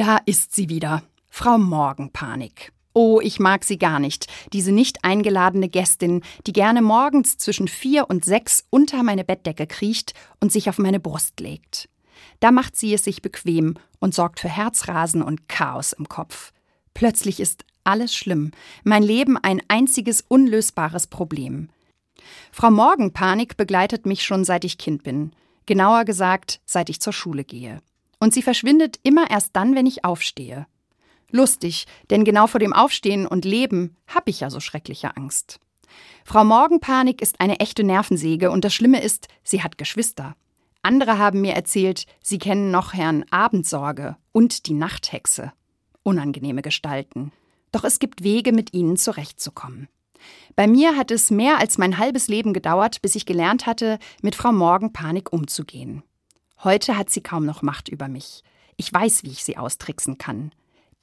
Da ist sie wieder, Frau Morgenpanik. Oh, ich mag sie gar nicht, diese nicht eingeladene Gästin, die gerne morgens zwischen vier und sechs unter meine Bettdecke kriecht und sich auf meine Brust legt. Da macht sie es sich bequem und sorgt für Herzrasen und Chaos im Kopf. Plötzlich ist alles schlimm, mein Leben ein einziges unlösbares Problem. Frau Morgenpanik begleitet mich schon seit ich Kind bin, genauer gesagt, seit ich zur Schule gehe. Und sie verschwindet immer erst dann, wenn ich aufstehe. Lustig, denn genau vor dem Aufstehen und Leben habe ich ja so schreckliche Angst. Frau Morgenpanik ist eine echte Nervensäge und das Schlimme ist, sie hat Geschwister. Andere haben mir erzählt, sie kennen noch Herrn Abendsorge und die Nachthexe. Unangenehme Gestalten. Doch es gibt Wege, mit ihnen zurechtzukommen. Bei mir hat es mehr als mein halbes Leben gedauert, bis ich gelernt hatte, mit Frau Morgenpanik umzugehen. Heute hat sie kaum noch Macht über mich. Ich weiß, wie ich sie austricksen kann.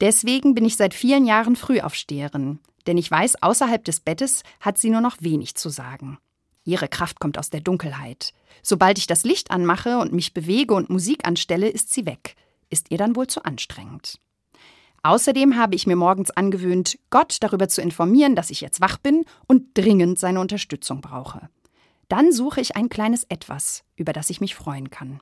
Deswegen bin ich seit vielen Jahren Frühaufsteherin, denn ich weiß, außerhalb des Bettes hat sie nur noch wenig zu sagen. Ihre Kraft kommt aus der Dunkelheit. Sobald ich das Licht anmache und mich bewege und Musik anstelle, ist sie weg. Ist ihr dann wohl zu anstrengend. Außerdem habe ich mir morgens angewöhnt, Gott darüber zu informieren, dass ich jetzt wach bin und dringend seine Unterstützung brauche. Dann suche ich ein kleines Etwas, über das ich mich freuen kann.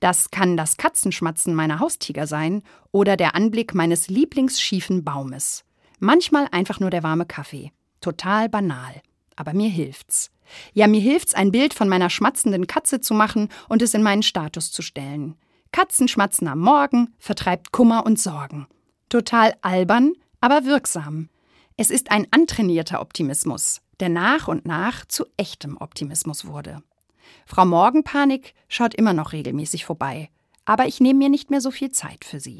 Das kann das Katzenschmatzen meiner Haustiger sein oder der Anblick meines lieblingsschiefen Baumes. Manchmal einfach nur der warme Kaffee. Total banal. Aber mir hilft's. Ja, mir hilft's, ein Bild von meiner schmatzenden Katze zu machen und es in meinen Status zu stellen. Katzenschmatzen am Morgen vertreibt Kummer und Sorgen. Total albern, aber wirksam. Es ist ein antrainierter Optimismus, der nach und nach zu echtem Optimismus wurde. Frau Morgenpanik schaut immer noch regelmäßig vorbei, aber ich nehme mir nicht mehr so viel Zeit für sie.